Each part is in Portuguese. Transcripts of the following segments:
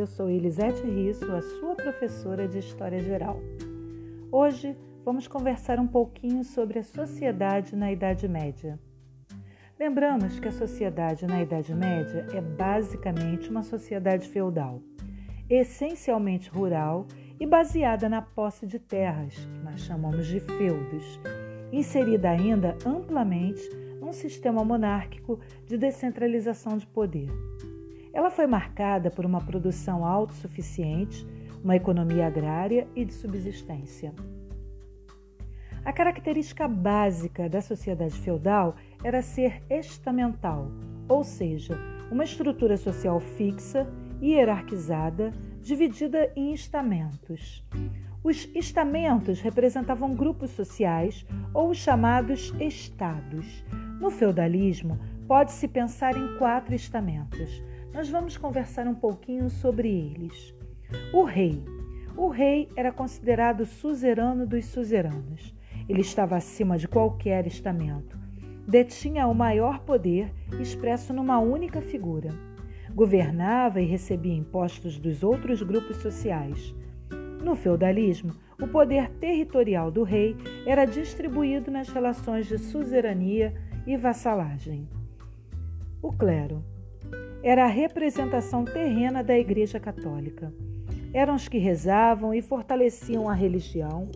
eu sou Elisete Risso, a sua professora de História Geral. Hoje vamos conversar um pouquinho sobre a sociedade na Idade Média. Lembramos que a sociedade na Idade Média é basicamente uma sociedade feudal, essencialmente rural e baseada na posse de terras, que nós chamamos de feudos, inserida ainda amplamente num sistema monárquico de descentralização de poder. Ela foi marcada por uma produção autossuficiente, uma economia agrária e de subsistência. A característica básica da sociedade feudal era ser estamental, ou seja, uma estrutura social fixa e hierarquizada, dividida em estamentos. Os estamentos representavam grupos sociais ou os chamados estados. No feudalismo, pode-se pensar em quatro estamentos: nós vamos conversar um pouquinho sobre eles. O rei. O rei era considerado suzerano dos suzeranos. Ele estava acima de qualquer estamento. Detinha o maior poder expresso numa única figura. Governava e recebia impostos dos outros grupos sociais. No feudalismo, o poder territorial do rei era distribuído nas relações de suzerania e vassalagem. O clero era a representação terrena da Igreja Católica. Eram os que rezavam e fortaleciam a religião,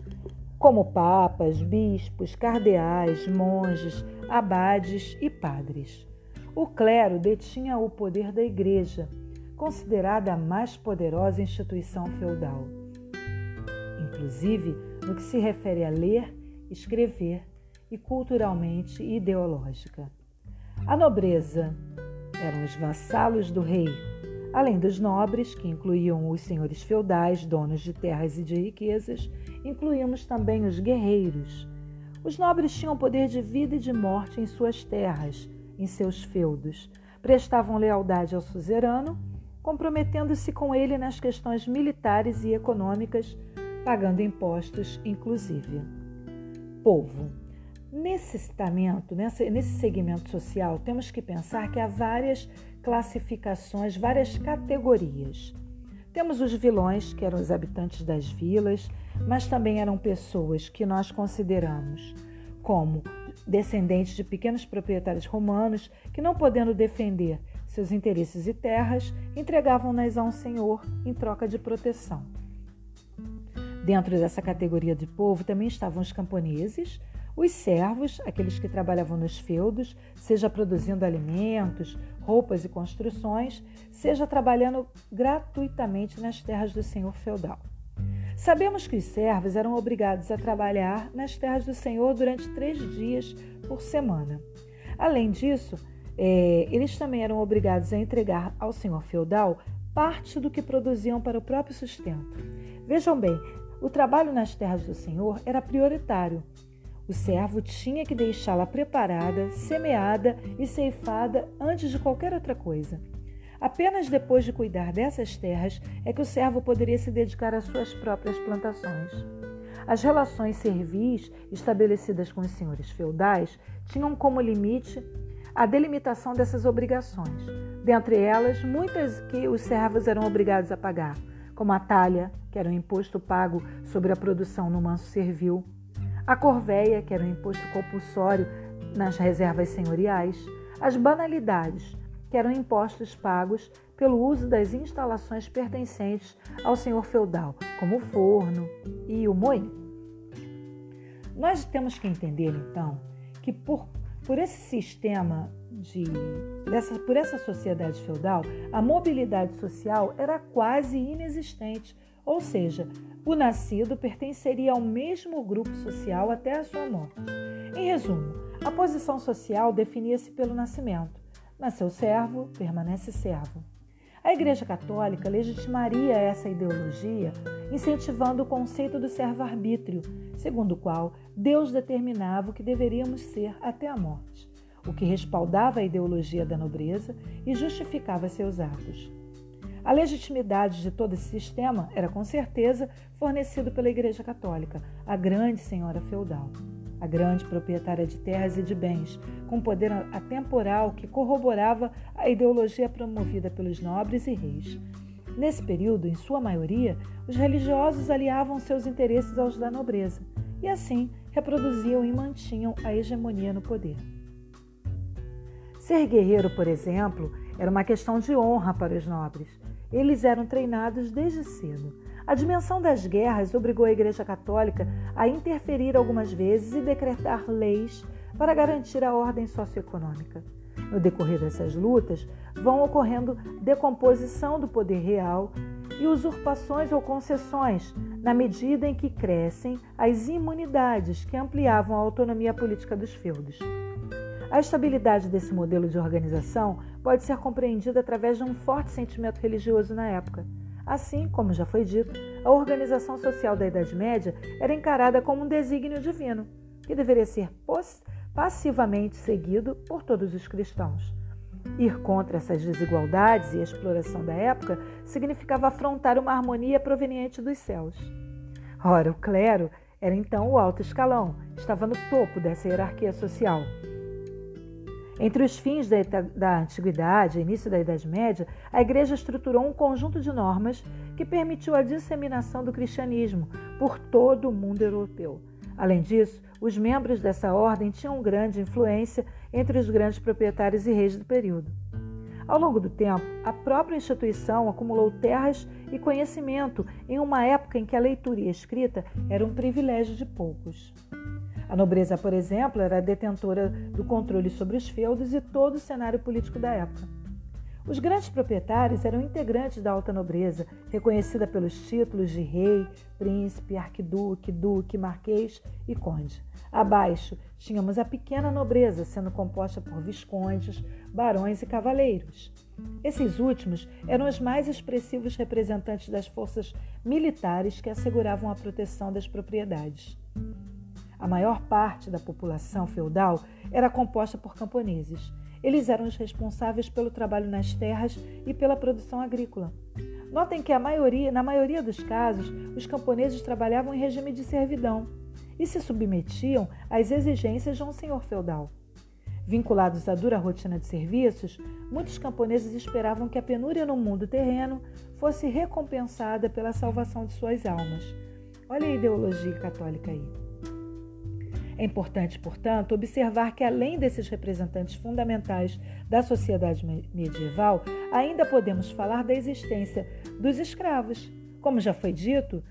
como papas, bispos, cardeais, monges, abades e padres. O clero detinha o poder da Igreja, considerada a mais poderosa instituição feudal. Inclusive no que se refere a ler, escrever e culturalmente ideológica. A nobreza eram os vassalos do rei, além dos nobres, que incluíam os senhores feudais, donos de terras e de riquezas, incluímos também os guerreiros. Os nobres tinham poder de vida e de morte em suas terras, em seus feudos. Prestavam lealdade ao suzerano, comprometendo-se com ele nas questões militares e econômicas, pagando impostos, inclusive. Povo. Nesse estamento, nesse segmento social, temos que pensar que há várias classificações, várias categorias. Temos os vilões, que eram os habitantes das vilas, mas também eram pessoas que nós consideramos como descendentes de pequenos proprietários romanos que, não podendo defender seus interesses e terras, entregavam-nas a um senhor em troca de proteção. Dentro dessa categoria de povo também estavam os camponeses, os servos, aqueles que trabalhavam nos feudos, seja produzindo alimentos, roupas e construções, seja trabalhando gratuitamente nas terras do senhor feudal. Sabemos que os servos eram obrigados a trabalhar nas terras do senhor durante três dias por semana. Além disso, é, eles também eram obrigados a entregar ao senhor feudal parte do que produziam para o próprio sustento. Vejam bem, o trabalho nas terras do senhor era prioritário o servo tinha que deixá-la preparada, semeada e ceifada antes de qualquer outra coisa. Apenas depois de cuidar dessas terras é que o servo poderia se dedicar às suas próprias plantações. As relações servis estabelecidas com os senhores feudais tinham como limite a delimitação dessas obrigações, dentre elas muitas que os servos eram obrigados a pagar, como a talha, que era um imposto pago sobre a produção no manso servil, a corveia, que era um imposto compulsório nas reservas senhoriais, as banalidades, que eram impostos pagos pelo uso das instalações pertencentes ao senhor feudal, como o forno e o moinho. Nós temos que entender, então, que por, por esse sistema de dessa, por essa sociedade feudal, a mobilidade social era quase inexistente, ou seja, o nascido pertenceria ao mesmo grupo social até a sua morte. Em resumo, a posição social definia-se pelo nascimento. Nasceu servo, permanece servo. A Igreja Católica legitimaria essa ideologia, incentivando o conceito do servo-arbítrio, segundo o qual Deus determinava o que deveríamos ser até a morte, o que respaldava a ideologia da nobreza e justificava seus atos. A legitimidade de todo esse sistema era com certeza fornecido pela Igreja Católica, a grande senhora feudal, a grande proprietária de terras e de bens, com poder atemporal que corroborava a ideologia promovida pelos nobres e reis. Nesse período, em sua maioria, os religiosos aliavam seus interesses aos da nobreza e assim reproduziam e mantinham a hegemonia no poder. Ser guerreiro, por exemplo, era uma questão de honra para os nobres. Eles eram treinados desde cedo. A dimensão das guerras obrigou a Igreja Católica a interferir algumas vezes e decretar leis para garantir a ordem socioeconômica. No decorrer dessas lutas, vão ocorrendo decomposição do poder real e usurpações ou concessões, na medida em que crescem as imunidades que ampliavam a autonomia política dos feudos. A estabilidade desse modelo de organização pode ser compreendida através de um forte sentimento religioso na época. Assim, como já foi dito, a organização social da Idade Média era encarada como um desígnio divino, que deveria ser passivamente seguido por todos os cristãos. Ir contra essas desigualdades e exploração da época significava afrontar uma harmonia proveniente dos céus. Ora, o clero era então o alto escalão, estava no topo dessa hierarquia social. Entre os fins da, da Antiguidade e início da Idade Média, a Igreja estruturou um conjunto de normas que permitiu a disseminação do cristianismo por todo o mundo europeu. Além disso, os membros dessa ordem tinham grande influência entre os grandes proprietários e reis do período. Ao longo do tempo, a própria instituição acumulou terras e conhecimento em uma época em que a leitura e a escrita eram um privilégio de poucos. A nobreza, por exemplo, era detentora do controle sobre os feudos e todo o cenário político da época. Os grandes proprietários eram integrantes da alta nobreza, reconhecida pelos títulos de rei, príncipe, arquiduque, duque, marquês e conde. Abaixo, tínhamos a pequena nobreza, sendo composta por viscondes, barões e cavaleiros. Esses últimos eram os mais expressivos representantes das forças militares que asseguravam a proteção das propriedades. A maior parte da população feudal era composta por camponeses. Eles eram os responsáveis pelo trabalho nas terras e pela produção agrícola. Notem que maioria, na maioria dos casos, os camponeses trabalhavam em regime de servidão e se submetiam às exigências de um senhor feudal. Vinculados à dura rotina de serviços, muitos camponeses esperavam que a penúria no mundo terreno fosse recompensada pela salvação de suas almas. Olha a ideologia católica aí. É importante, portanto, observar que, além desses representantes fundamentais da sociedade medieval, ainda podemos falar da existência dos escravos. Como já foi dito,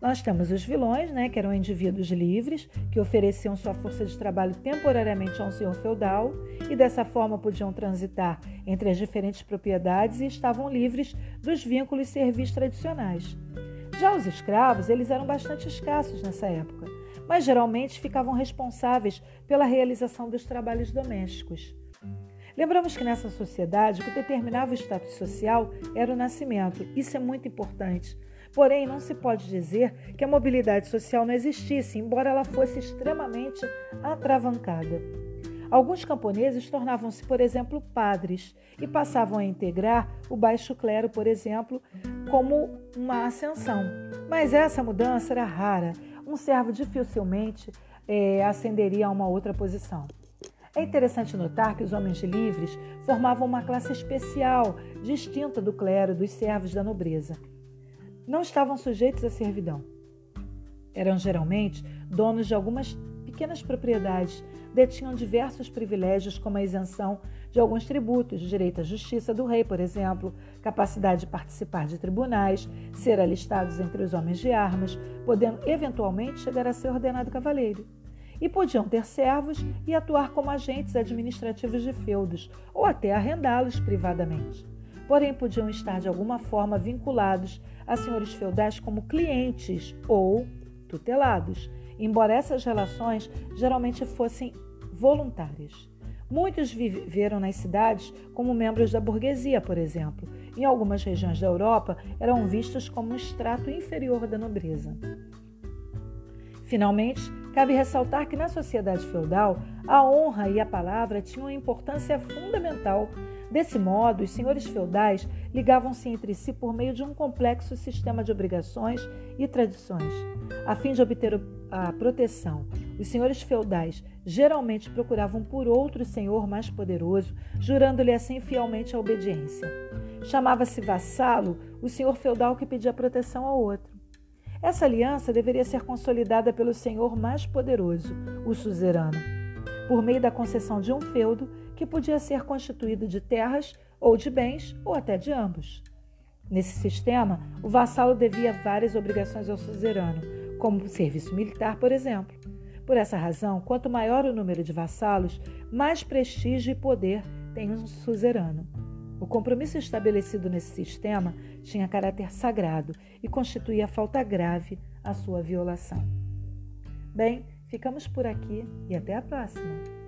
nós temos os vilões, né, que eram indivíduos livres, que ofereciam sua força de trabalho temporariamente a um senhor feudal e dessa forma podiam transitar entre as diferentes propriedades e estavam livres dos vínculos servis tradicionais. Já os escravos, eles eram bastante escassos nessa época mas geralmente ficavam responsáveis pela realização dos trabalhos domésticos. Lembramos que nessa sociedade o que determinava o status social era o nascimento. Isso é muito importante. Porém, não se pode dizer que a mobilidade social não existisse, embora ela fosse extremamente atravancada. Alguns camponeses tornavam-se, por exemplo, padres e passavam a integrar o baixo clero, por exemplo, como uma ascensão. Mas essa mudança era rara, um servo dificilmente é, ascenderia a uma outra posição. É interessante notar que os homens livres formavam uma classe especial, distinta do clero dos servos da nobreza. Não estavam sujeitos à servidão. Eram geralmente donos de algumas pequenas propriedades, detinham diversos privilégios, como a isenção de alguns tributos, direito à justiça do rei, por exemplo, capacidade de participar de tribunais, ser alistados entre os homens de armas, podendo eventualmente chegar a ser ordenado cavaleiro. E podiam ter servos e atuar como agentes administrativos de feudos, ou até arrendá-los privadamente. Porém, podiam estar de alguma forma vinculados a senhores feudais como clientes ou tutelados, embora essas relações geralmente fossem voluntárias. Muitos viveram nas cidades como membros da burguesia, por exemplo. Em algumas regiões da Europa, eram vistos como um extrato inferior da nobreza. Finalmente, cabe ressaltar que na sociedade feudal, a honra e a palavra tinham importância fundamental. Desse modo, os senhores feudais ligavam-se entre si por meio de um complexo sistema de obrigações e tradições. A fim de obter a proteção, os senhores feudais geralmente procuravam por outro senhor mais poderoso, jurando-lhe assim fielmente a obediência. Chamava-se vassalo o senhor feudal que pedia proteção ao outro. Essa aliança deveria ser consolidada pelo senhor mais poderoso, o suzerano, por meio da concessão de um feudo que podia ser constituído de terras ou de bens ou até de ambos. Nesse sistema, o vassalo devia várias obrigações ao suzerano, como serviço militar, por exemplo. Por essa razão, quanto maior o número de vassalos, mais prestígio e poder tem um suzerano. O compromisso estabelecido nesse sistema tinha caráter sagrado e constituía falta grave a sua violação. Bem, ficamos por aqui e até a próxima!